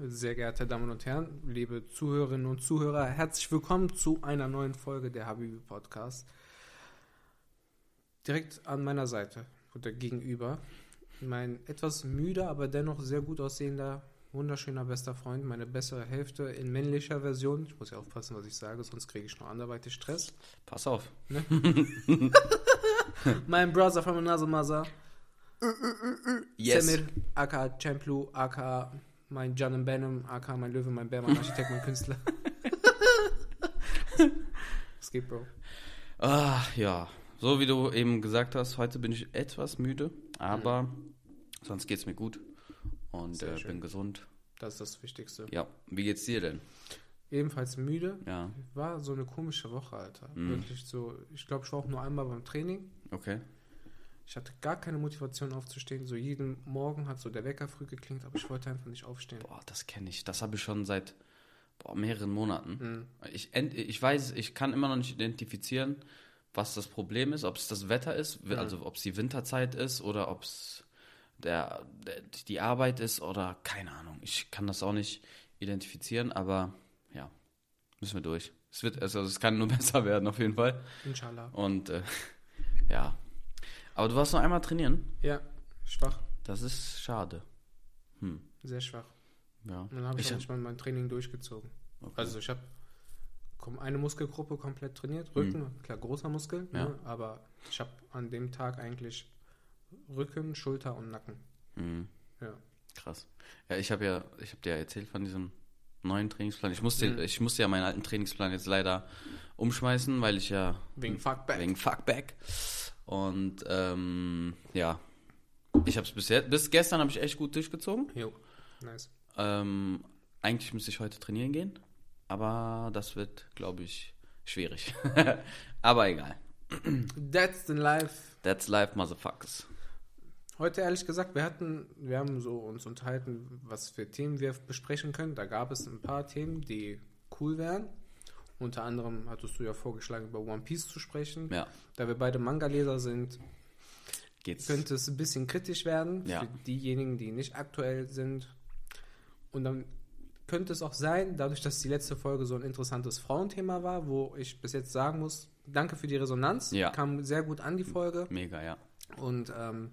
Sehr geehrte Damen und Herren, liebe Zuhörerinnen und Zuhörer, herzlich willkommen zu einer neuen Folge der Habibi Podcast. Direkt an meiner Seite oder gegenüber mein etwas müder, aber dennoch sehr gut aussehender, wunderschöner bester Freund, meine bessere Hälfte in männlicher Version. Ich muss ja aufpassen, was ich sage, sonst kriege ich noch anderweitig Stress. Pass auf. Mein Brother from another mother, Yes. Semir, aka Champlu, aka mein John Benham, aka mein Löwe, mein Bär, mein Architekt, mein Künstler. Es geht, Bro. Ah, ja. So wie du eben gesagt hast, heute bin ich etwas müde, aber sonst geht's mir gut und äh, bin gesund. Das ist das Wichtigste. Ja, wie geht's dir denn? Ebenfalls müde. Ja, War so eine komische Woche, Alter. Mhm. Wirklich so. Ich glaube, ich war auch nur einmal beim Training. okay. Ich hatte gar keine Motivation aufzustehen. So jeden Morgen hat so der Wecker früh geklingt, aber ich wollte einfach nicht aufstehen. Boah, das kenne ich. Das habe ich schon seit boah, mehreren Monaten. Mhm. Ich, ich weiß, ich kann immer noch nicht identifizieren, was das Problem ist, ob es das Wetter ist, also ob es die Winterzeit ist oder ob es der, der, die Arbeit ist oder keine Ahnung. Ich kann das auch nicht identifizieren, aber ja, müssen wir durch. Es wird, also es kann nur besser werden auf jeden Fall. Inshallah. Und äh, ja. Aber du warst noch einmal trainieren. Ja, schwach. Das ist schade. Hm. Sehr schwach. Ja. Und dann habe ich, Ich hab- nicht mal mein Training durchgezogen. Okay. Also ich habe eine Muskelgruppe komplett trainiert. Rücken, klar, großer Muskel. Ja. Ne? Aber ich habe an dem Tag eigentlich Rücken, Schulter und Nacken. Hm. Ja. Krass. Ja, ich habe ja, ich habe dir ja erzählt von diesem neuen Trainingsplan. Ich musste, Mhm. ich musste ja meinen alten Trainingsplan jetzt leider umschmeißen, weil ich ja Wegen Fuckback. wegen Fuckback und ähm, ja, ich habe es bis jetzt, bis gestern habe ich echt gut durchgezogen. Jo, nice. Ähm, eigentlich müsste ich heute trainieren gehen, aber das wird, glaube ich, schwierig. aber egal. That's the life. That's life, motherfuckers. Heute ehrlich gesagt, wir hatten, wir haben so uns unterhalten, was für Themen wir besprechen können. Da gab es ein paar Themen, die cool wären. Unter anderem hattest du ja vorgeschlagen, über One Piece zu sprechen. Ja, Da wir beide Manga-Leser sind, geht's. könnte es ein bisschen kritisch werden Ja. für diejenigen, die nicht aktuell sind. Und dann könnte es auch sein, dadurch, dass die letzte Folge so ein interessantes Frauenthema war, wo ich bis jetzt sagen muss, danke für die Resonanz. Ja. Kam sehr gut an die Folge. Mega, ja. Und ähm,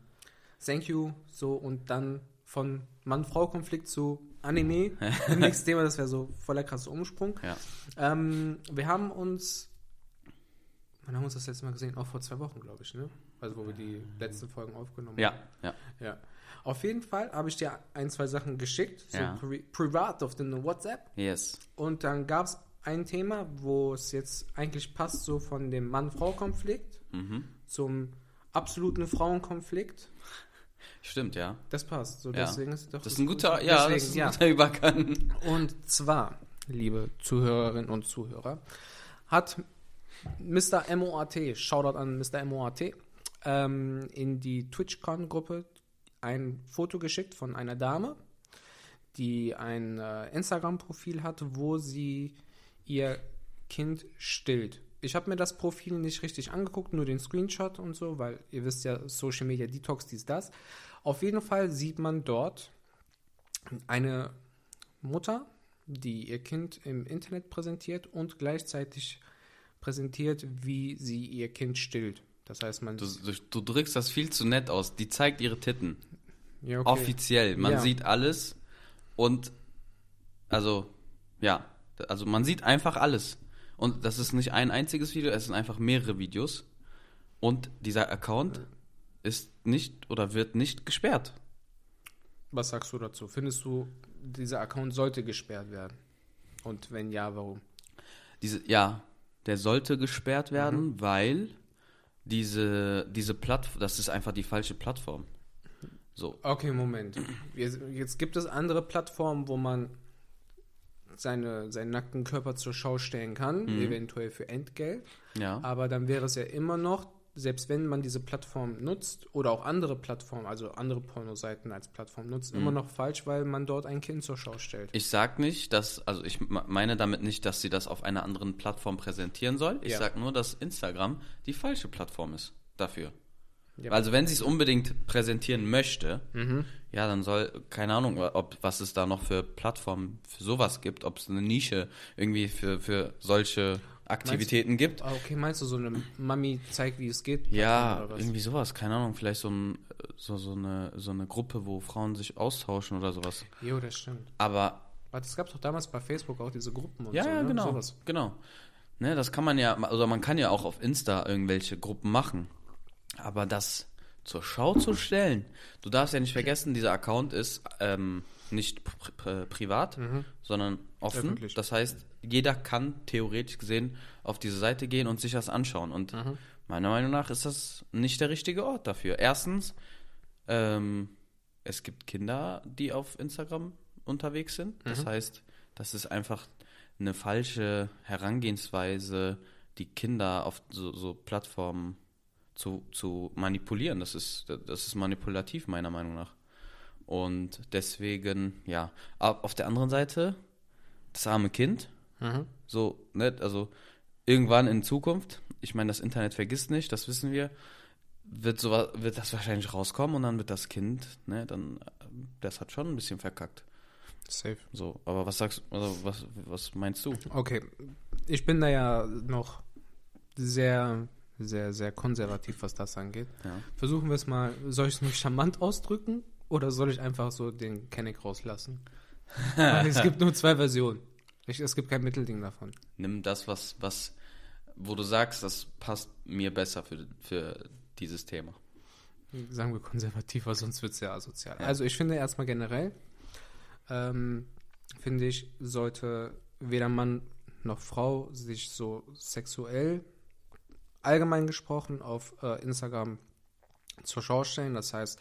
thank you. So, und dann von Mann-Frau-Konflikt zu Anime. Nächstes Thema, das wäre so voller krasser Umsprung. Ja. Ähm, wir haben uns. Wann haben wir uns das letzte Mal gesehen? Auch vor zwei Wochen, glaube ich, ne? Also, wo wir die letzten Folgen aufgenommen Ja, haben. ja. Ja. Auf jeden Fall habe ich dir ein, zwei Sachen geschickt, so Ja. pri privat auf den WhatsApp. Yes. Und dann gab es ein Thema, wo es jetzt eigentlich passt, so von dem Mann-Frau-Konflikt Mhm. zum absoluten Frauenkonflikt. Stimmt, ja. Das passt. So, Ja. deswegen ist es doch Das ist ein guter, ja, das ist ein guter Übergang. Und zwar, liebe Zuhörerinnen und Zuhörer, hat Mr. MOAT, Shoutout an Mr. MOAT, ähm, in die TwitchCon-Gruppe ein Foto geschickt von einer Dame, die ein äh, Instagram-Profil hat, wo sie ihr Kind stillt. Ich habe mir das Profil nicht richtig angeguckt, nur den Screenshot und so, weil ihr wisst ja, Social Media Detox, dies, das. Auf jeden Fall sieht man dort eine Mutter, die ihr Kind im Internet präsentiert und gleichzeitig präsentiert, wie sie ihr Kind stillt. Das heißt, man. Du, du, du drückst das viel zu nett aus. Die zeigt ihre Titten. ja, okay. Offiziell. Man Ja. sieht alles. Und, also, ja. Also, man sieht einfach alles. Und das ist nicht ein einziges Video, es sind einfach mehrere Videos. Und dieser Account ist nicht oder wird nicht gesperrt. Was sagst du dazu? Findest du, dieser Account sollte gesperrt werden? Und wenn ja, warum? Diese, ja, der sollte gesperrt werden, weil diese, diese Plattform, das ist einfach die falsche Plattform. So. Okay, Moment. Jetzt, jetzt gibt es andere Plattformen, wo man seine, seinen nackten Körper zur Schau stellen kann, eventuell für Entgelt. Ja. Aber dann wäre es ja immer noch, selbst wenn man diese Plattform nutzt oder auch andere Plattformen, also andere Pornoseiten als Plattform nutzt, immer noch falsch, weil man dort ein Kind zur Schau stellt. Ich sag nicht, dass, also ich me- meine damit nicht, dass sie das auf einer anderen Plattform präsentieren soll. Ich Ja. sag nur, dass Instagram die falsche Plattform ist dafür. Ja. Also wenn sie es unbedingt präsentieren möchte, Mhm. ja, dann soll, keine Ahnung, ob was es da noch für Plattformen für sowas gibt, ob es eine Nische irgendwie für, für solche Aktivitäten gibt. Ah, okay, meinst du so eine Mami zeigt, wie es geht? Ja, irgendwie sowas, keine Ahnung, vielleicht so, ein, so, so, eine, so eine Gruppe, wo Frauen sich austauschen oder sowas. Jo, das stimmt. Aber Warte, es gab doch damals bei Facebook auch diese Gruppen und Ja, so, ja, ne? genau. Sowas. Genau. Ne, das kann man ja, also man kann ja auch auf Insta irgendwelche Gruppen machen. Aber das zur Schau zu stellen, du darfst ja nicht vergessen, dieser Account ist ähm, nicht pri pri privat, sondern offen. Mhm. Öffentlich. Das heißt, jeder kann theoretisch gesehen auf diese Seite gehen und sich das anschauen. Und Mhm. meiner Meinung nach ist das nicht der richtige Ort dafür. Erstens, ähm, es gibt Kinder, die auf Instagram unterwegs sind. Das Mhm. heißt, das ist einfach eine falsche Herangehensweise, die Kinder auf so, so Plattformen zu, zu manipulieren. Das ist, das ist manipulativ, meiner Meinung nach. Und deswegen, ja. Aber auf der anderen Seite, das arme Kind, Mhm. so, ne, also irgendwann in Zukunft, ich meine, das Internet vergisst nicht, das wissen wir, wird, so, wird das wahrscheinlich rauskommen und dann wird das Kind, ne, dann, das hat schon ein bisschen verkackt. Safe. So, aber was sagst also was, was meinst du? Okay, ich bin da ja noch sehr, sehr, sehr konservativ, was das angeht. Ja. Versuchen wir es mal, soll ich es nur charmant ausdrücken oder soll ich einfach so den Kenneck rauslassen? Es gibt nur zwei Versionen. Ich, es gibt kein Mittelding davon. Nimm das, was, was, wo du sagst, das passt mir besser für, für dieses Thema. Sagen wir konservativ, weil sonst wird es ja asozial. Ja. Also ich finde erstmal generell, ähm, finde ich, sollte weder Mann noch Frau sich so sexuell, allgemein gesprochen, auf äh, Instagram zur Schau stellen. Das heißt,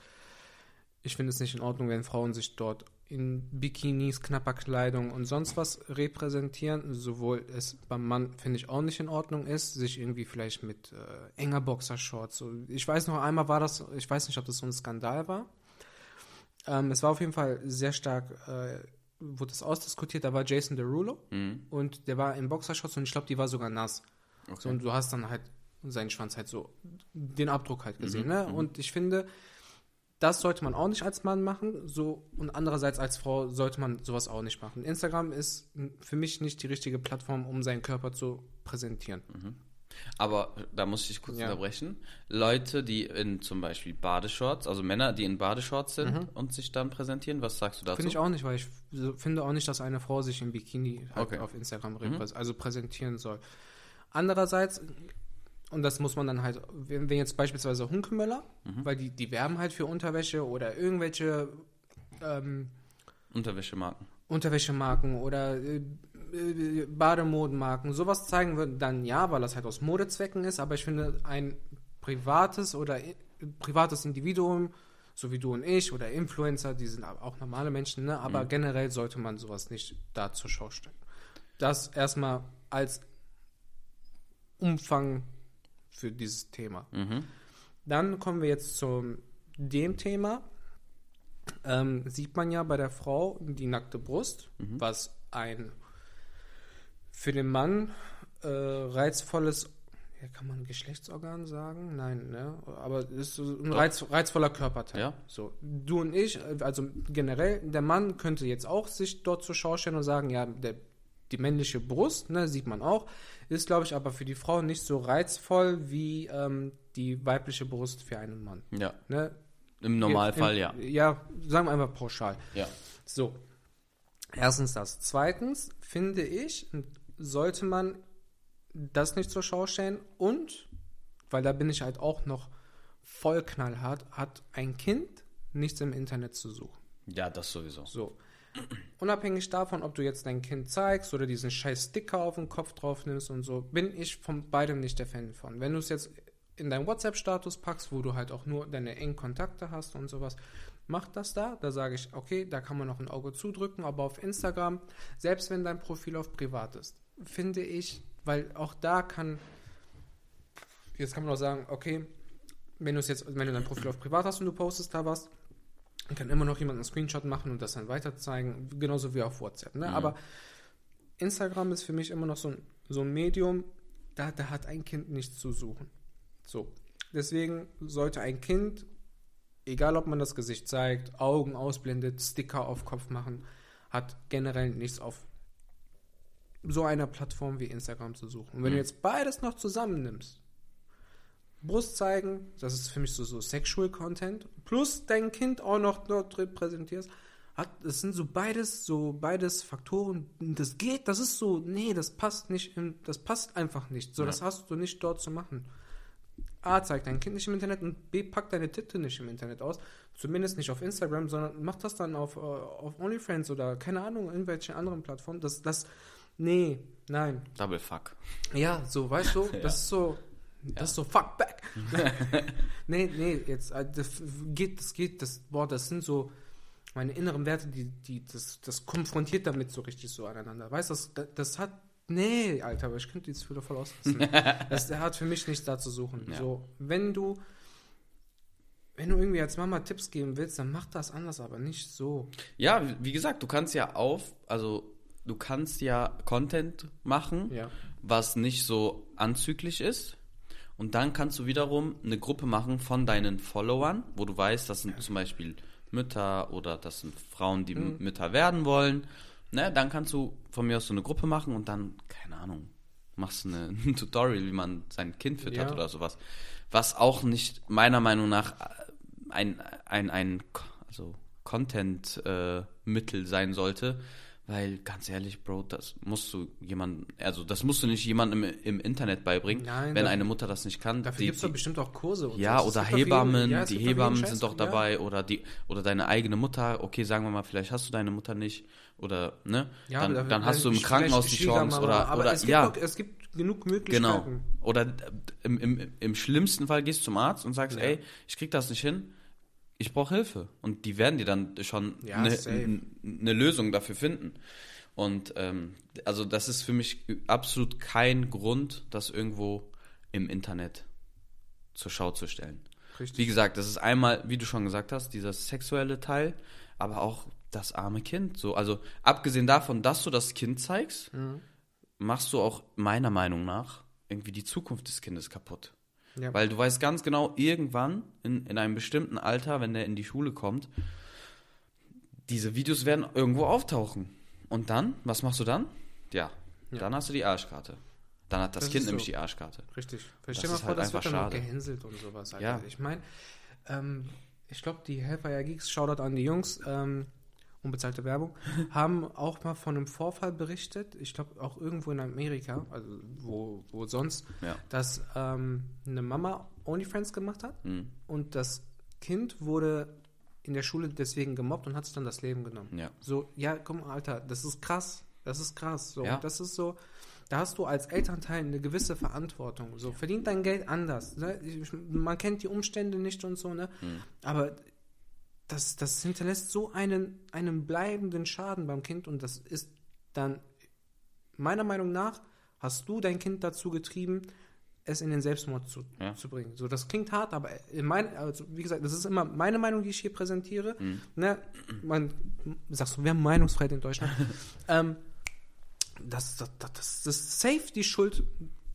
ich finde es nicht in Ordnung, wenn Frauen sich dort in Bikinis, knapper Kleidung und sonst was repräsentieren. Sowohl es beim Mann, finde ich, auch nicht in Ordnung ist, sich irgendwie vielleicht mit äh, enger Boxershorts. So. Ich weiß noch einmal war das, ich weiß nicht, ob das so ein Skandal war. Ähm, es war auf jeden Fall sehr stark, äh, wurde das ausdiskutiert. Da war Jason Derulo Mhm. und der war in Boxershorts und ich glaube, die war sogar nass. Okay. So, und du hast dann halt seinen Schwanz halt so, den Abdruck halt gesehen. Mhm, ne? mhm. Und ich finde, das sollte man auch nicht als Mann machen. So, und andererseits als Frau sollte man sowas auch nicht machen. Instagram ist für mich nicht die richtige Plattform, um seinen Körper zu präsentieren. Aber da muss ich kurz Ja. unterbrechen. Leute, die in zum Beispiel Badeshorts, also Männer, die in Badeshorts sind Mhm. und sich dann präsentieren, was sagst du dazu? Finde ich auch nicht, weil ich finde auch nicht, dass eine Frau sich im Bikini halt Okay. auf Instagram repräs- also präsentieren soll. Andererseits, und das muss man dann halt, wenn, jetzt beispielsweise Hunkemöller, Mhm. weil die, die werben halt für Unterwäsche oder irgendwelche ähm, Unterwäschemarken. Unterwäschemarken oder äh, äh, Bademodenmarken, sowas zeigen würden, dann ja, weil das halt aus Modezwecken ist, aber ich finde, ein privates oder i- privates Individuum, so wie du und ich oder Influencer, die sind auch normale Menschen, ne? aber generell sollte man sowas nicht da zur Schau stellen. Das erstmal als Umfang für dieses Thema. Mhm. Dann kommen wir jetzt zu dem Thema. Ähm, sieht man ja bei der Frau die nackte Brust, was ein für den Mann äh, reizvolles, ja, kann man Geschlechtsorgan sagen? Nein, ne? Aber es ist so ein reiz, reizvoller Körperteil. Ja. So, du und ich, äh, also generell, der Mann könnte jetzt auch sich dort zur Schau stellen und sagen, ja, der, die männliche Brust, ne, sieht man auch, ist, glaube ich, aber für die Frau nicht so reizvoll wie ähm, die weibliche Brust für einen Mann. Ja, Ne? im Normalfall ja. Ja, sagen wir einfach pauschal. Ja. So. Erstens das. Zweitens finde ich, sollte man das nicht zur Schau stellen und, weil da bin ich halt auch noch voll knallhart, hat ein Kind nichts im Internet zu suchen. Ja, das sowieso. So. Unabhängig davon, ob du jetzt dein Kind zeigst oder diesen scheiß Sticker auf den Kopf drauf nimmst und so, bin ich von beidem nicht der Fan von. Wenn du es jetzt in deinen WhatsApp-Status packst, wo du halt auch nur deine engen Kontakte hast und sowas, mach das da. Da sage ich, okay, da kann man noch ein Auge zudrücken, aber auf Instagram, selbst wenn dein Profil auf privat ist, finde ich, weil auch da kann, jetzt kann man auch sagen, okay, wenn jetzt, wenn du dein Profil auf privat hast und du postest da was, kann immer noch jemand einen Screenshot machen und das dann weiter zeigen, genauso wie auf WhatsApp. Ne? Mhm. Aber Instagram ist für mich immer noch so ein, so ein Medium, da, da hat ein Kind nichts zu suchen. So. Deswegen sollte ein Kind, egal ob man das Gesicht zeigt, Augen ausblendet, Sticker auf Kopf machen, hat generell nichts auf so einer Plattform wie Instagram zu suchen. Und wenn Mhm. du jetzt beides noch zusammennimmst, Brust zeigen, das ist für mich so, so Sexual Content, plus dein Kind auch noch dort repräsentierst, hat, das sind so beides, so beides Faktoren, das geht, das ist so, nee, das passt nicht, in, das passt einfach nicht. So, Ja. das hast du nicht dort zu machen. A, zeigt dein Kind nicht im Internet und B, packt deine Titte nicht im Internet aus. Zumindest nicht auf Instagram, sondern mach das dann auf, äh, auf OnlyFans oder keine Ahnung, irgendwelche anderen Plattformen. Das, das, nee, nein. Double fuck. Ja, so, weißt du, Ja. das ist so, das ist so fuck back. nee, nee, jetzt, äh, das geht, das geht, das, boah, das sind so meine inneren Werte, die, die, das, das konfrontiert damit so richtig so aneinander. Weißt du, das, das hat, nee, Alter, aber ich könnte jetzt wieder voll auslassen. das, hat für mich nichts da zu suchen. Ja. So, wenn du, wenn du irgendwie als Mama Tipps geben willst, dann mach das anders, aber nicht so. Ja, wie- wie gesagt, du kannst ja auf, also du kannst ja Content machen, Ja. was nicht so anzüglich ist. Und dann kannst du wiederum eine Gruppe machen von deinen Followern, wo du weißt, das sind zum Beispiel Mütter oder das sind Frauen, die Mhm. Mütter werden wollen. Ne, dann kannst du von mir aus so eine Gruppe machen und dann, keine Ahnung, machst du eine, ein Tutorial, wie man sein Kind füttert Ja. oder sowas. Was auch nicht meiner Meinung nach äh, ein, ein, ein also Content-Mittel sein sollte, weil ganz ehrlich, Bro, das musst du jemand, also das musst du nicht jemandem im, im Internet beibringen, Nein, wenn da- eine Mutter das nicht kann. Dafür gibt es doch bestimmt auch Kurse. Und ja, so. Oder Hebammen, ja, die Hebammen sind doch ja. dabei oder die oder deine eigene Mutter, okay, sagen wir mal, vielleicht hast du deine Mutter nicht oder ne? Ja, dann, dann da- hast du im Krankenhaus die Chance oder aber oder es gibt ja, doch, es gibt genug genau. Möglichkeiten. Oder äh, im, im, im schlimmsten Fall gehst du zum Arzt und sagst, Ja. ey, ich krieg das nicht hin. Ich brauche Hilfe und die werden dir dann schon Ja, eine eine Lösung dafür finden. Und ähm, also das ist für mich absolut kein Grund, das irgendwo im Internet zur Schau zu stellen. Richtig. Wie gesagt, das ist einmal, wie du schon gesagt hast, dieser sexuelle Teil, aber auch das arme Kind. So, also abgesehen davon, dass du das Kind zeigst, Mhm. machst du auch meiner Meinung nach irgendwie die Zukunft des Kindes kaputt. Ja. Weil du weißt ganz genau, irgendwann in, in einem bestimmten Alter, wenn der in die Schule kommt, diese Videos werden irgendwo auftauchen. Und dann, was machst du dann? Ja, Ja. dann hast du die Arschkarte. Dann hat das, Das Kind ist nämlich so. die Arschkarte. Richtig. Stell mal vor, halt das wird dann schade. gehänselt und sowas. Alter. Ja. Ich meine, ähm, ich glaube, die Hellfire Geeks, Shoutout an die Jungs, ähm, unbezahlte Werbung, haben auch mal von einem Vorfall berichtet, ich glaube auch irgendwo in Amerika, also wo, wo sonst, Ja. dass ähm, eine Mama OnlyFriends gemacht hat Mhm. und das Kind wurde in der Schule deswegen gemobbt und hat sich dann das Leben genommen. Ja. So, ja, komm, Alter, das ist krass. Das ist krass. So, Ja. das ist so, da hast du als Elternteil eine gewisse Verantwortung. So, verdient dein Geld anders. Ne? Man kennt die Umstände nicht und so, ne? Mhm. Aber das, das hinterlässt so einen, einen bleibenden Schaden beim Kind und das ist dann, meiner Meinung nach, hast du dein Kind dazu getrieben, es in den Selbstmord zu, Ja. zu bringen. So, das klingt hart, aber in mein, also, wie gesagt, das ist immer meine Meinung, die ich hier präsentiere. Mhm. Ne? Man, sagst du, wir haben Meinungsfreiheit in Deutschland. ähm, das, das, das, das ist safe die Schuld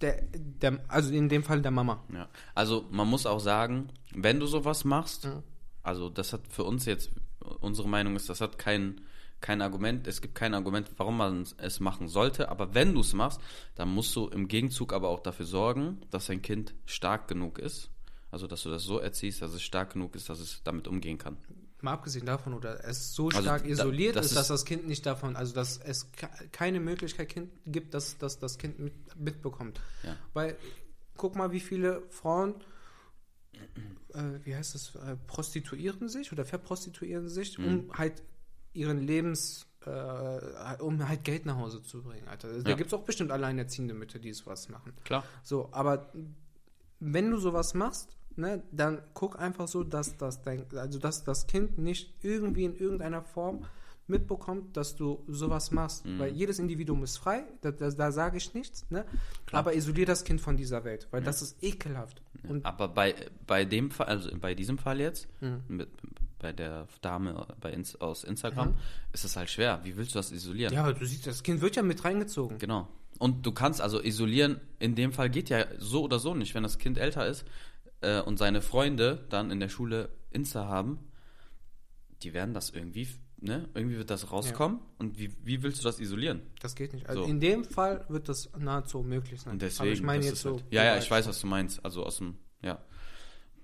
der, der, also in dem Fall der Mama. Ja. Also man muss auch sagen, wenn du sowas machst, Ja. Also das hat für uns jetzt, unsere Meinung ist, das hat kein, kein Argument, es gibt kein Argument, warum man es machen sollte, aber wenn du es machst, dann musst du im Gegenzug aber auch dafür sorgen, dass dein Kind stark genug ist, also dass du das so erziehst, dass es stark genug ist, dass es damit umgehen kann. Mal abgesehen davon, oder es so Also stark da- isoliert das ist, ist- dass das Kind nicht davon, also dass es ke- keine Möglichkeit kind, gibt, dass, dass das Kind mit, mitbekommt. Ja. Weil, guck mal, wie viele Frauen, äh, wie heißt das, äh, prostituieren sich oder verprostituieren sich, Mhm. um halt ihren Lebens, äh, um halt Geld nach Hause zu bringen, Alter. Da Ja. gibt es auch bestimmt alleinerziehende Mütter, die sowas machen. Klar. So, aber wenn du sowas machst, ne, dann guck einfach so, dass das dein, also dass das Kind nicht irgendwie in irgendeiner Form mitbekommt, dass du sowas machst. Mhm. Weil jedes Individuum ist frei, da, da, da sage ich nichts, ne? Aber isolier das Kind von dieser Welt, weil das ist ekelhaft. Und Aber bei, bei dem Fall, also bei diesem Fall jetzt, Mhm. mit, bei der Dame bei Ins, aus Instagram, ist es halt schwer. Wie willst du das isolieren? ja, aber du siehst, das Kind wird ja mit reingezogen. Genau. Und du kannst also isolieren, in dem Fall geht ja so oder so nicht. Wenn das Kind älter ist, äh, und seine Freunde dann in der Schule Insta haben, die werden das irgendwie, ne? Irgendwie wird das rauskommen. Und wie, wie willst du das isolieren? Das geht nicht. Also So. in dem Fall wird das nahezu unmöglich sein. Und deswegen, Aber ich meine jetzt so. halt, ja, ja, ich weiß, was du meinst. Also aus dem, ja,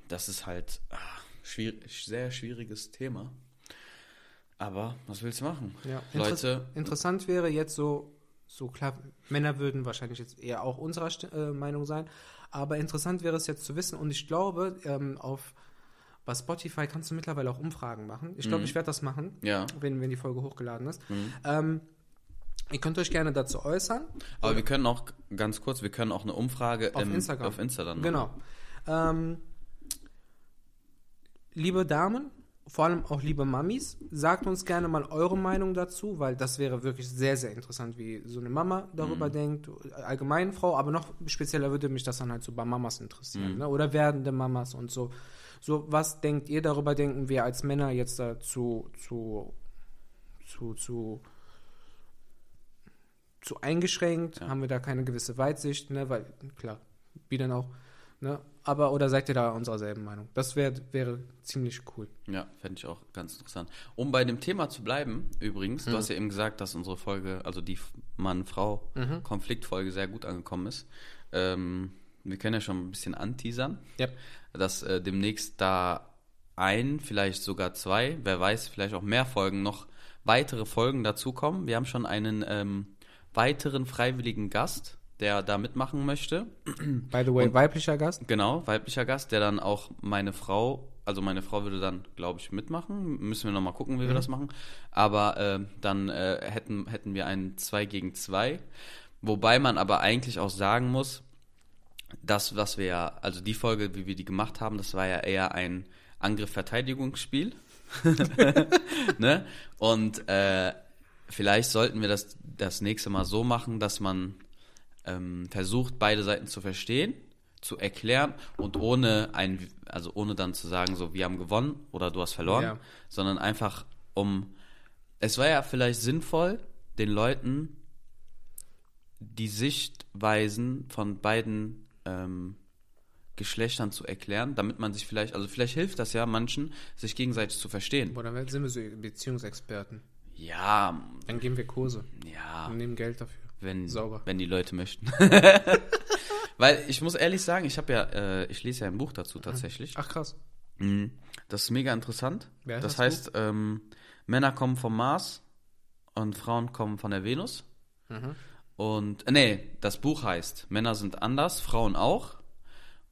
das ist halt ah, schwierig, sehr schwieriges Thema. Aber was willst du machen? Ja. Leute, Interessant wäre jetzt so, so klar, Männer würden wahrscheinlich jetzt eher auch unserer St äh, Meinung sein, aber interessant wäre es jetzt zu wissen und ich glaube, ähm, auf bei Spotify kannst du mittlerweile auch Umfragen machen. Ich glaube, Mhm. ich werde das machen, ja. wenn, wenn die Folge hochgeladen ist. Mhm. Ähm, ihr könnt euch gerne dazu äußern. Aber wir können auch, ganz kurz, wir können auch eine Umfrage Auf im, Instagram. auf Insta dann machen. Genau. Ähm, liebe Damen, vor allem auch liebe Mamis, sagt uns gerne mal eure Meinung dazu, weil das wäre wirklich sehr, sehr interessant, wie so eine Mama darüber denkt, allgemein Frau, aber noch spezieller würde mich das dann halt so bei Mamas interessieren, ne? oder werdende Mamas und so. So, was denkt ihr darüber? Denken wir als Männer jetzt dazu zu, zu, zu, zu eingeschränkt? Ja. Haben wir da keine gewisse Weitsicht? Ne? Weil, klar, wie denn auch? Ne? Aber, oder seid ihr da unserer selben Meinung? Das wär, wäre ziemlich cool. Ja, fände ich auch ganz interessant. Um bei dem Thema zu bleiben, übrigens, Mhm. du hast ja eben gesagt, dass unsere Folge, also die Mann-Frau-Konfliktfolge sehr gut angekommen ist. Ähm, wir können ja schon ein bisschen anteasern, Yep. dass äh, demnächst da ein, vielleicht sogar zwei, wer weiß, vielleicht auch mehr Folgen noch weitere Folgen dazukommen. Wir haben schon einen ähm, weiteren freiwilligen Gast, der da mitmachen möchte. By the way, Und- weiblicher Gast? Genau, weiblicher Gast, der dann auch meine Frau, also meine Frau würde dann, glaube ich, mitmachen. Müssen wir nochmal gucken, wie wir das machen. Aber äh, dann äh, hätten, hätten wir ein 2 gegen 2. Wobei man aber eigentlich auch sagen muss, das, was wir ja, also die Folge, wie wir die gemacht haben, das war ja eher ein Angriff-Verteidigungsspiel. ne? Und äh, vielleicht sollten wir das das nächste Mal so machen, dass man ähm, versucht, beide Seiten zu verstehen, zu erklären und ohne ein, also ohne dann zu sagen, so wir haben gewonnen oder du hast verloren, Ja. sondern einfach um. Es war ja vielleicht sinnvoll, den Leuten die Sichtweisen von beiden ähm, Geschlechtern zu erklären, damit man sich vielleicht, also vielleicht hilft das ja manchen, sich gegenseitig zu verstehen. Boah, dann sind wir so Beziehungsexperten. Ja, Dann geben wir Kurse ja, und nehmen Geld dafür. wenn, Sauber. wenn die Leute möchten. Weil ich muss ehrlich sagen, ich habe ja, äh, ich lese ja ein Buch dazu tatsächlich. Ach krass. Mhm. Das ist mega interessant. Wer ist das das heißt, ähm, Männer kommen vom Mars und Frauen kommen von der Venus. Mhm. Und, äh, nee, das Buch heißt, Männer sind anders, Frauen auch.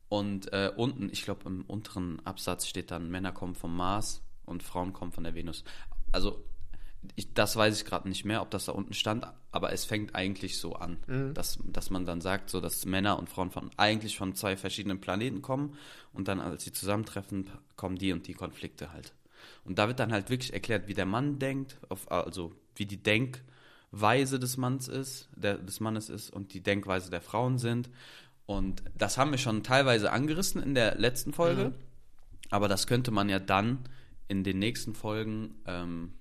Und äh, unten, ich glaube im unteren Absatz steht dann, Männer kommen vom Mars und Frauen kommen von der Venus. Also, ich, das weiß ich gerade nicht mehr, ob das da unten stand, aber es fängt eigentlich so an, Mhm. dass, dass man dann sagt, so dass Männer und Frauen von eigentlich von zwei verschiedenen Planeten kommen und dann, als sie zusammentreffen, kommen die und die Konflikte halt. Und da wird dann halt wirklich erklärt, wie der Mann denkt, auf, also wie die Denkweise des Manns ist, der, des Mannes ist und die Denkweise der Frauen sind. Und das haben wir schon teilweise angerissen in der letzten Folge, Mhm. aber das könnte man ja dann in den nächsten Folgen ähm,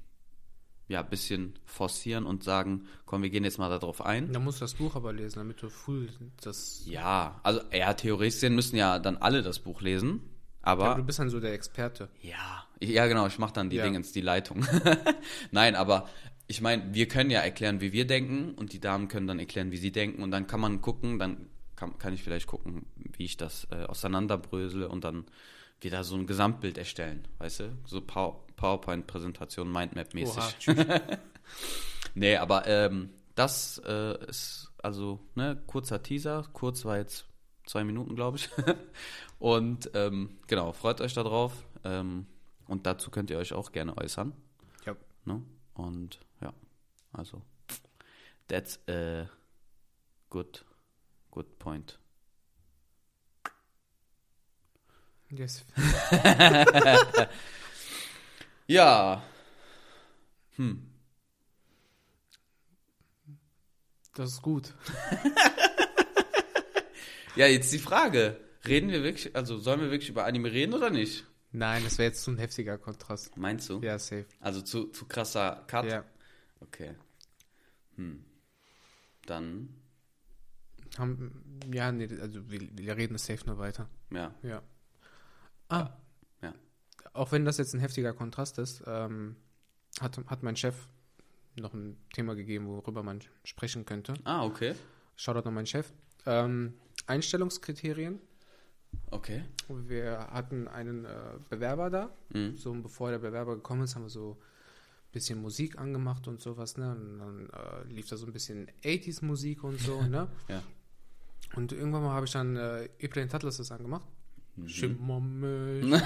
ja ein bisschen forcieren und sagen, komm, wir gehen jetzt mal darauf ein. Da musst du das Buch aber lesen, damit du full das. Ja, also ja, theoretisch gesehen müssen ja dann alle das Buch lesen, Aber aber du bist dann so der Experte. ja, ja genau, ich mache dann die Ja. Dingens, die Leitung. Nein, aber ich meine, wir können ja erklären, wie wir denken und die Damen können dann erklären, wie sie denken und dann kann man gucken, dann kann, kann ich vielleicht gucken, wie ich das äh, auseinanderbrösele und dann wieder so ein Gesamtbild erstellen, weißt du? So Power, PowerPoint-Präsentation, Mindmap-mäßig. Nee, aber ähm, das äh, ist also ne kurzer Teaser. Kurz war jetzt zwei Minuten, glaube ich. und ähm, genau, freut euch darauf. Ähm, und dazu könnt ihr euch auch gerne äußern. Ja. Ne? Und ja, also that's a good, good point. Yes. Ja. Hm. Das ist gut. Ja, jetzt die Frage. Reden wir wirklich, also sollen wir wirklich über Anime reden oder nicht? Nein, das wäre jetzt zu ein heftiger Kontrast. Meinst du? Ja, safe. Also zu, zu krasser Cut? Ja. Okay. Hm. Dann, Haben, ja, nee, also wir, wir reden safe nur weiter. ja. Ja. Ah. Ja. Auch wenn das jetzt ein heftiger Kontrast ist, ähm, hat, hat mein Chef noch ein Thema gegeben, worüber man sprechen könnte. Ah, okay. Shoutout an meinen Chef. Ähm, Einstellungskriterien. Okay. Wir hatten einen äh, Bewerber da. Mhm. So, und bevor der Bewerber gekommen ist, haben wir so ein bisschen Musik angemacht und sowas, ne? Und dann äh, lief da so ein bisschen 80s Musik und so, ne? Ja. Und irgendwann mal habe ich dann äh, Ibrahim Tatlas das angemacht. Mhm. Schimmermilch. ne?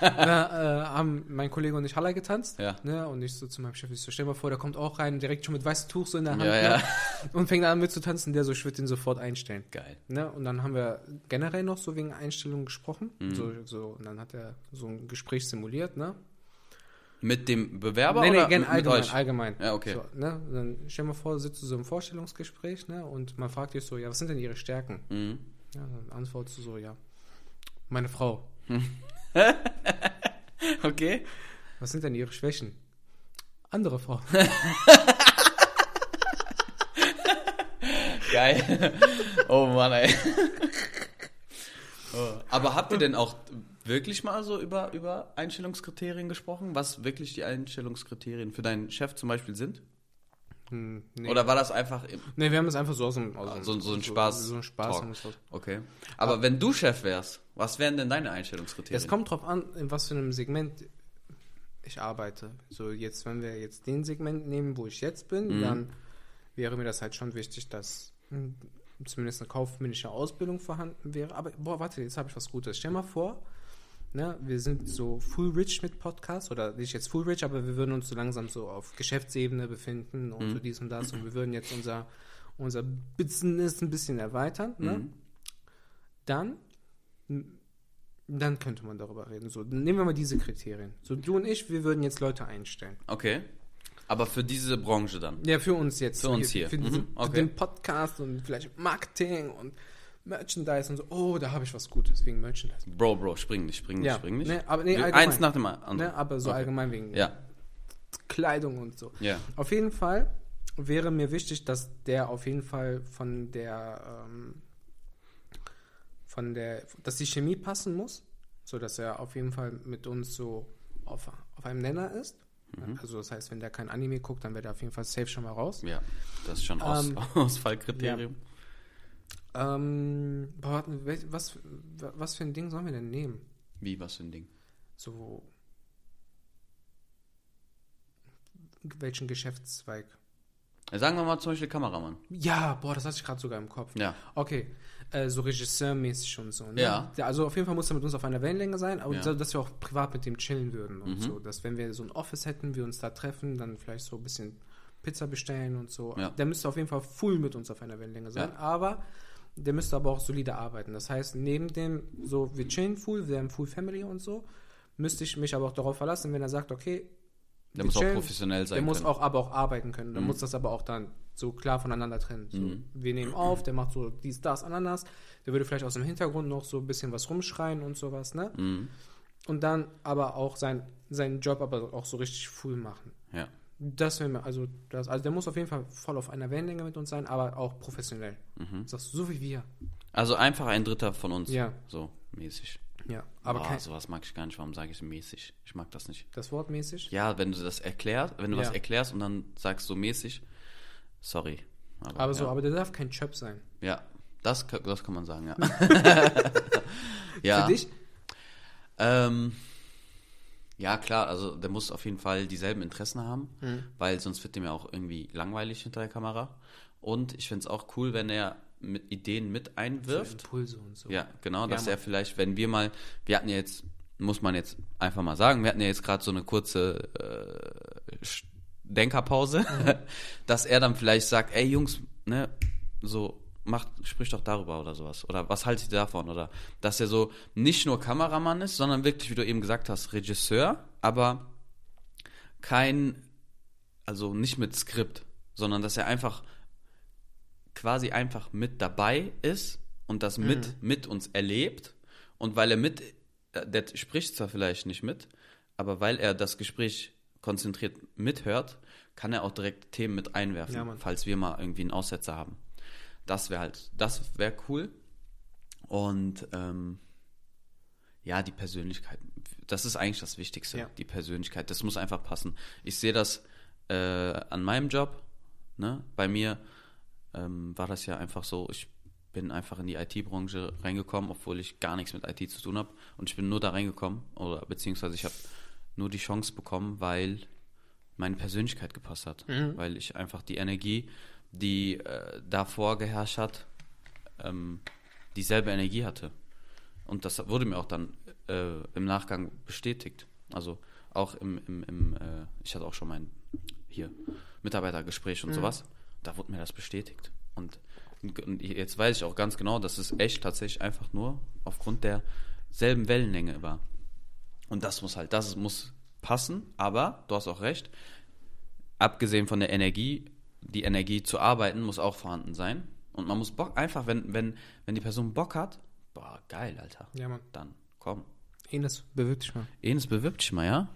Da äh, haben mein Kollege und ich Halle getanzt. Ja. Ne? Und ich so zu meinem Chef, ich so, stell mal vor, der kommt auch rein, direkt schon mit weißem Tuch so in der Hand. Ja, ne? ja. Und fängt an mit zu tanzen, der so, ich würde den sofort einstellen. Geil. Ne? Und dann haben wir generell noch so wegen Einstellungen gesprochen. Mhm. So, so, und dann hat er so ein Gespräch simuliert, ne? Mit dem Bewerber nee, nee, oder mit allgemein, euch? allgemein. Ja, okay. So, ne? Dann stell mal vor, sitzt du so im Vorstellungsgespräch, ne? Und man fragt dich so, ja, was sind denn ihre Stärken? Mhm. Ja, dann antwortest du so, ja, meine Frau. Okay. Was sind denn ihre Schwächen? Andere Frau. Geil. Oh Mann, ey. Oh. Aber habt ihr denn auch wirklich mal so über, über Einstellungskriterien gesprochen? Was wirklich die Einstellungskriterien für deinen Chef zum Beispiel sind? Hm, nee. Oder war das einfach. nee, wir haben es einfach so aus dem. Aus dem- So- so ein Spaß- So ein Spaß. Haben wir es aus- Okay. Aber wenn du Chef wärst, was wären denn deine Einstellungskriterien? Es kommt drauf an, in was für einem Segment ich arbeite. So, jetzt, wenn wir jetzt den Segment nehmen, wo ich jetzt bin, Mhm. dann wäre mir das halt schon wichtig, dass hm, zumindest eine kaufmännische Ausbildung vorhanden wäre. Aber, boah, warte, jetzt habe ich was Gutes. Stell mal vor, ne, wir sind so full rich mit Podcast oder nicht jetzt full rich, aber wir würden uns so langsam so auf Geschäftsebene befinden und Mhm. so dies und das und wir würden jetzt unser, unser Business ein bisschen erweitern. Ne? Mhm. Dann dann könnte man darüber reden. So, nehmen wir mal diese Kriterien. So, du und ich, wir würden jetzt Leute einstellen. Okay. Aber für diese Branche dann. Ja, für uns jetzt. Für uns hier. Für, Mhm, diesen, okay. für den Podcast und vielleicht Marketing und Merchandise und so. Oh, da habe ich was Gutes wegen Merchandise. Bro, Bro, spring nicht, spring nicht, Ja, spring nicht. ne, aber nee. Eins nach dem anderen. Ne, aber so Okay. allgemein wegen Ja, Kleidung und so. ja. Auf jeden Fall wäre mir wichtig, dass der auf jeden Fall von der, ähm, von der, dass die Chemie passen muss, so dass er auf jeden Fall mit uns so auf, auf einem Nenner ist. Mhm. Also das heißt, wenn der kein Anime guckt, dann wäre der auf jeden Fall safe schon mal raus. Ja, das ist schon Aus Ähm, Ausfallkriterium. Ähm, was, was für ein Ding sollen wir denn nehmen? Wie, was für ein Ding? So welchen Geschäftszweig? Sagen wir mal zum Beispiel Kameramann. Ja, boah, das hatte ich gerade sogar im Kopf. Ja. Okay, äh, so Regisseurmäßig und so. Ne? Ja. Also auf jeden Fall muss er mit uns auf einer Wellenlänge sein, aber Ja. dass wir auch privat mit dem chillen würden und Mhm. so. Dass wenn wir so ein Office hätten, wir uns da treffen, dann vielleicht so ein bisschen Pizza bestellen und so. Ja. Der müsste auf jeden Fall full mit uns auf einer Wellenlänge sein, Ja. aber der müsste aber auch solide arbeiten. Das heißt, neben dem, so, wir chillen full, wir haben full Family und so, müsste ich mich aber auch darauf verlassen, wenn er sagt, okay, Der muss auch chillen, professionell sein der muss können. auch aber auch arbeiten können. Der Mhm. muss das aber auch dann so klar voneinander trennen. So, Mhm. Wir nehmen auf, der macht so dies, das, Ananas. Der würde vielleicht aus dem Hintergrund noch so ein bisschen was rumschreien und sowas, ne? Mhm. Und dann aber auch sein, seinen Job aber auch so richtig full machen. Ja. Das wäre also, das, also der muss auf jeden Fall voll auf einer Wellenlänge mit uns sein, aber auch professionell. Mhm. Sagst du, so wie wir. Also einfach ein Dritter von uns. Ja. So, mäßig. Ja, aber Boah, kein, sowas mag ich gar nicht. Warum sage ich mäßig? Ich mag das nicht. das Wort mäßig. Ja, wenn du das erklärst, wenn du Ja. was erklärst und dann sagst du mäßig, sorry. Aber so, ja. aber der darf kein Chöp sein. Ja, das, das kann man sagen, ja. ja. Für dich? Ähm, ja, klar, also der muss auf jeden Fall dieselben Interessen haben, Mhm. weil sonst wird dem ja auch irgendwie langweilig hinter der Kamera. Und ich finde es auch cool, wenn er mit Ideen mit So einwirft. Impulse und so. Ja, genau, dass Mann. er vielleicht, wenn wir mal, wir hatten ja jetzt, muss man jetzt einfach mal sagen, wir hatten ja jetzt gerade so eine kurze äh, Denkerpause, dass er dann vielleicht sagt, ey Jungs, ne, so macht, sprich doch darüber oder sowas. Oder was haltet ihr davon? Oder dass er so nicht nur Kameramann ist, sondern wirklich, wie du eben gesagt hast, Regisseur, aber kein, also nicht mit Skript, sondern dass er einfach quasi einfach mit dabei ist und das mit, mit uns erlebt. Und weil er mit, äh, der spricht zwar vielleicht nicht mit, aber weil er das Gespräch konzentriert mithört, kann er auch direkt Themen mit einwerfen, Ja, falls wir mal irgendwie einen Aussetzer haben. Das wäre halt, das wäre cool. Und ähm, ja, die Persönlichkeit. Das ist eigentlich das Wichtigste, Ja. die Persönlichkeit. Das muss einfach passen. Ich sehe das äh, an meinem Job. Ne? Bei mir ähm, war das ja einfach so, ich bin einfach in die IT-Branche reingekommen, obwohl ich gar nichts mit IT zu tun habe. Und ich bin nur da reingekommen, oder beziehungsweise ich habe nur die Chance bekommen, weil meine Persönlichkeit gepasst hat. Weil ich einfach die Energie, die äh, davor geherrscht hat, ähm, dieselbe Energie hatte. Und das wurde mir auch dann äh, im Nachgang bestätigt. Also auch im, im, im äh, ich hatte auch schon mein hier Mitarbeitergespräch und sowas. Da wurde mir das bestätigt. Und, und jetzt weiß ich auch ganz genau, dass es echt tatsächlich einfach nur aufgrund derselben Wellenlänge war. Und das muss halt, das muss passen, aber du hast auch recht, abgesehen von der Energie, die Energie zu arbeiten muss auch vorhanden sein. Und man muss Bock, einfach, wenn, wenn, wenn die Person Bock hat, boah, geil, Alter. Ja, Mann. Dann komm. Ines, bewirb dich mal. Enes bewirbt dich mal, ja?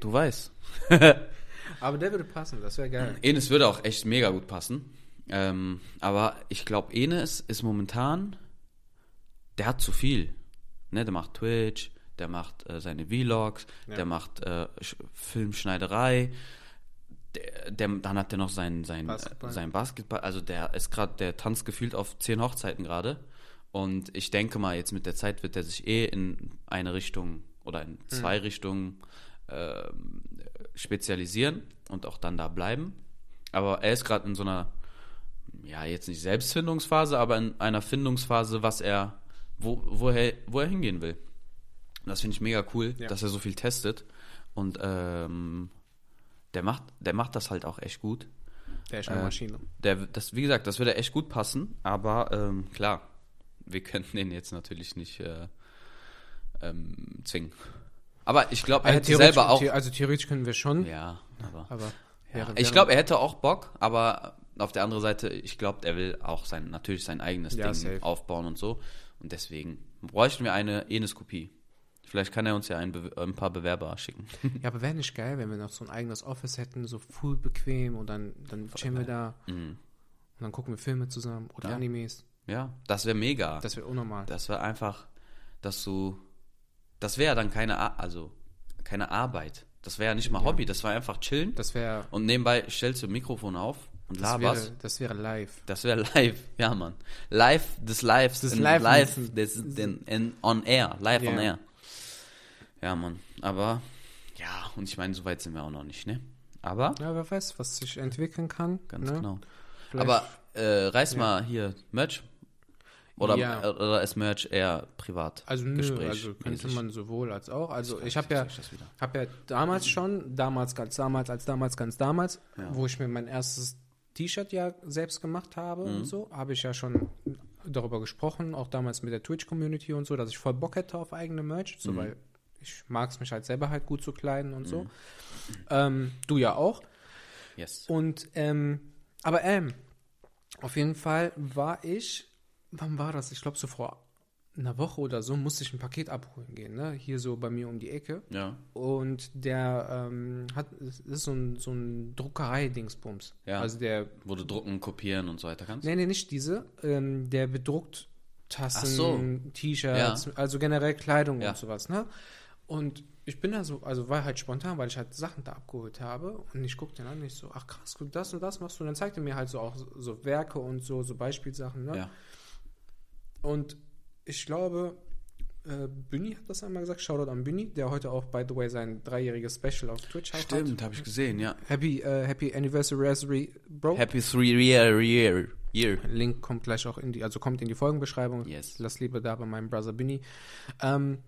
Du weißt. Aber der würde passen, das wäre geil. Enes würde auch echt mega gut passen. Ähm, aber ich glaube, Enes ist momentan, der hat zu viel. Ne, der macht Twitch, der macht äh, seine Vlogs, Ja. der macht äh, Sch- Filmschneiderei. Der, der, dann hat er noch sein, sein, Basketball. Sein Basketball. Also der ist gerade, der tanzt gefühlt auf zehn Hochzeiten gerade. Und ich denke mal, jetzt mit der Zeit wird er sich eh in eine Richtung oder in zwei Richtungen ähm, spezialisieren und auch dann da bleiben. Aber er ist gerade in so einer, ja, jetzt nicht Selbstfindungsphase, aber in einer Findungsphase, was er, wo, wo, er, wo er hingehen will. Und das finde ich mega cool, Ja. dass er so viel testet. Und ähm, der, macht, der macht das halt auch echt gut. Der ist eine Äh, Maschine. Der, das, wie gesagt, das würde echt gut passen, aber ähm, klar, wir könnten den jetzt natürlich nicht äh, ähm, zwingen. Aber ich glaube, er hätte theoretisch- selber auch. Also theoretisch können wir schon, Ja, aber. aber Ja. Ich glaube, er hätte auch Bock, aber auf der anderen Seite, ich glaube, er will auch sein, natürlich sein eigenes Ja, Ding safe. aufbauen und so. Und deswegen bräuchten wir eine Enes-Kopie. Vielleicht kann er uns ja ein, ein paar Bewerber schicken. Ja, aber wäre nicht geil, wenn wir noch so ein eigenes Office hätten, so full bequem und dann, dann chillen wir da Mhm. und dann gucken wir Filme zusammen oder Ja. Animes. Ja, das wäre mega. Das wäre unnormal. Das wäre einfach, dass du, das wäre dann keine, Ar- also keine Arbeit. Das wäre ja nicht mal Hobby, das war einfach chillen. Das wäre und nebenbei stellst du ein Mikrofon auf und das laberst. wäre, das wäre live. Das wäre live, ja Mann. Live des Lives, Des in, Live- des, in, on air, live Ja. on air. Ja, Mann. Aber ja, und ich meine, so weit sind wir auch noch nicht, ne? Aber Ja, wer weiß, was sich entwickeln kann. ganz ne? genau. Vielleicht- Aber äh, reiß mal hier Merch. Oder, Ja. oder ist Merch eher privat? Also nö, Gespräch also könnte man sowohl als auch. Also ich habe ja, hab ja damals schon, damals ganz damals, als damals ganz damals, Ja. wo ich mir mein erstes T-Shirt ja selbst gemacht habe Mhm. und so, habe ich ja schon darüber gesprochen, auch damals mit der Twitch-Community und so, dass ich voll Bock hätte auf eigene Merch, Mhm. so, weil ich mag es mich halt selber halt gut zu kleiden und so. Ähm, du ja auch. Yes. Und, ähm, aber ähm, auf jeden Fall war ich, wann war das? Ich glaube, so vor einer Woche oder so musste ich ein Paket abholen gehen, ne? Hier so bei mir um die Ecke. Ja. Und der ähm, hat, es ist so ein, so ein Druckerei-Dingsbums. Ja. Also der, Wo du drucken, kopieren und so weiter kannst? nee, nee, nicht diese, ähm, der bedruckt Tassen, so. T-Shirts, also generell Kleidung Ja. und sowas, ne? Und ich bin da so, also war halt spontan, weil ich halt Sachen da abgeholt habe und ich guckte den an und ich so, ach krass, guck, das und das machst du. Und dann zeigte er mir halt so auch so, Werke und so, so Beispielsachen, ne? Ja. Und ich glaube, äh, Büni hat das einmal gesagt, Shoutout an Büni, der heute auch, by the way, sein dreijähriges Special auf Twitch auch hat. Stimmt, habe ich gesehen, ja. Happy, äh, happy Anniversary, Bro. Happy three year year. year. Link kommt gleich auch in die, also kommt in die Folgenbeschreibung. Yes. Lass Liebe da bei meinem Brother Binny. Ähm,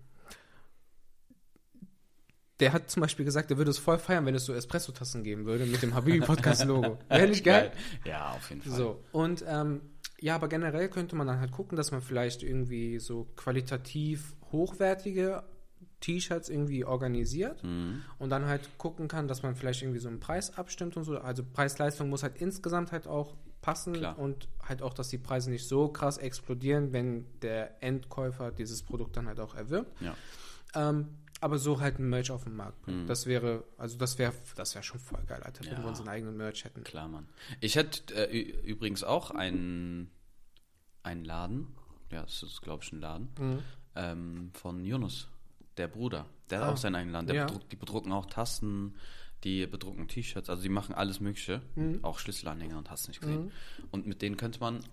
der hat zum Beispiel gesagt, er würde es voll feiern, wenn es so Espresso-Tassen geben würde mit dem Habibi-Podcast-Logo. Wäre nicht geil? Ja, auf jeden Fall. So, und ähm, ja, aber generell könnte man dann halt gucken, dass man vielleicht irgendwie so qualitativ hochwertige T-Shirts irgendwie organisiert Mhm. und dann halt gucken kann, dass man vielleicht irgendwie so einen Preis abstimmt und so. Also Preis-Leistung muss halt insgesamt halt auch passen Klar. und halt auch, dass die Preise nicht so krass explodieren, wenn der Endkäufer dieses Produkt dann halt auch erwirbt. Ja. Ähm, aber so halt ein Merch auf den Markt bringen. Das wäre, also das wäre, das wäre schon voll geil, Alter, wenn Ja. wir unseren eigenen Merch hätten. Klar, Mann. Ich hätte äh, übrigens auch einen, einen Laden. Ja, das ist, glaube ich, ein Laden. Mhm. Ähm, von Yunus. der Bruder. Der hat Ah. auch seinen eigenen Laden. Der Ja. bedruckt, die bedrucken auch Tasten, die bedrucken T-Shirts, also die machen alles Mögliche. Mhm. Auch Schlüsselanhänger und hast nicht gesehen. Und mit denen könnte man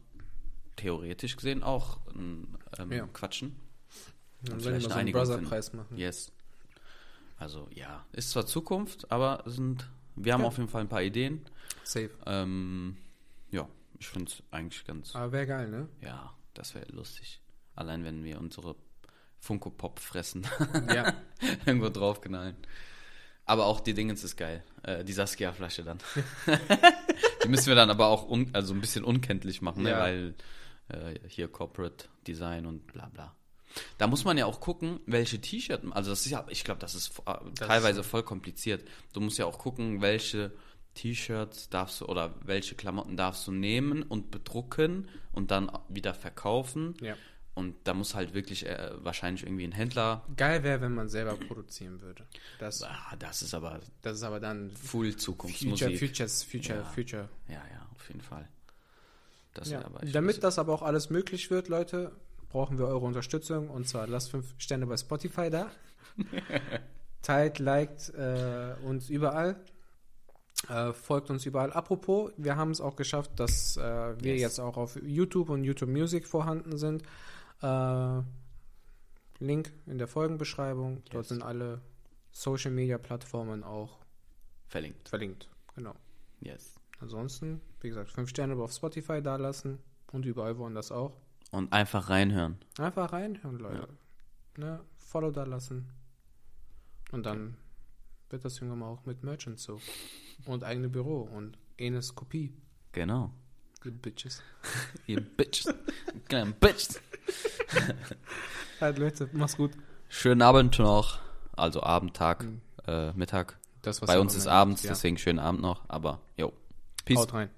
theoretisch gesehen auch ähm, Ja. quatschen. Dann Und vielleicht so eine einen Brother-Preis machen. Yes. Also ja, ist zwar Zukunft, aber sind, wir haben Ja. auf jeden Fall ein paar Ideen. Safe. Ähm, ja, ich finde es eigentlich ganz, Aber wäre geil, ne? ja, das wäre lustig. Allein wenn wir unsere Funko Pop fressen, Ja. irgendwo draufknallen. Aber auch die Dingens ist geil. Äh, die Saskia-Flasche dann. die müssen wir dann aber auch un, also ein bisschen unkenntlich machen, ne? Ja. weil äh, hier Corporate Design und bla bla. Da muss man ja auch gucken, welche T-Shirt, also das ist ja, ich glaube, das ist äh, teilweise voll kompliziert. Du musst ja auch gucken, welche T-Shirts darfst du oder welche Klamotten darfst du nehmen und bedrucken und dann wieder verkaufen. ja. Und da muss halt wirklich äh, wahrscheinlich irgendwie ein Händler. Geil wäre, wenn man selber produzieren würde. Das, Ah, das ist aber das ist aber dann full Future, Zukunftsmusik. Futures, Future, Ja. Future. Ja, ja, auf jeden Fall. Das Ja. Damit das aber auch alles möglich wird, Leute, brauchen wir eure Unterstützung. Und zwar lasst fünf Sterne bei Spotify da. Teilt, liked äh, uns überall. Äh, folgt uns überall. Apropos, wir haben es auch geschafft, dass äh, wir Yes. jetzt auch auf YouTube und YouTube Music vorhanden sind. Äh, Link in der Folgenbeschreibung. Dort Yes. sind alle Social Media Plattformen auch verlinkt. verlinkt. Genau. Yes. Ansonsten, wie gesagt, fünf Sterne auf Spotify da lassen und überall woanders auch. Und einfach reinhören. Einfach reinhören, Leute. Ne? Follow da lassen. Und dann wird das irgendwann mal auch mit Merchant so. Und eigene Büro und Enes Kopie. Genau. You Bitches. Ihr Bitches. Kleine Bitches. Halt, Leute, mach's gut. Schönen Abend noch. Also Abend, Tag, Mhm. äh, Mittag. Das, was Bei uns ist abends, ja. deswegen schönen Abend noch. Aber, jo. Peace. Haut rein.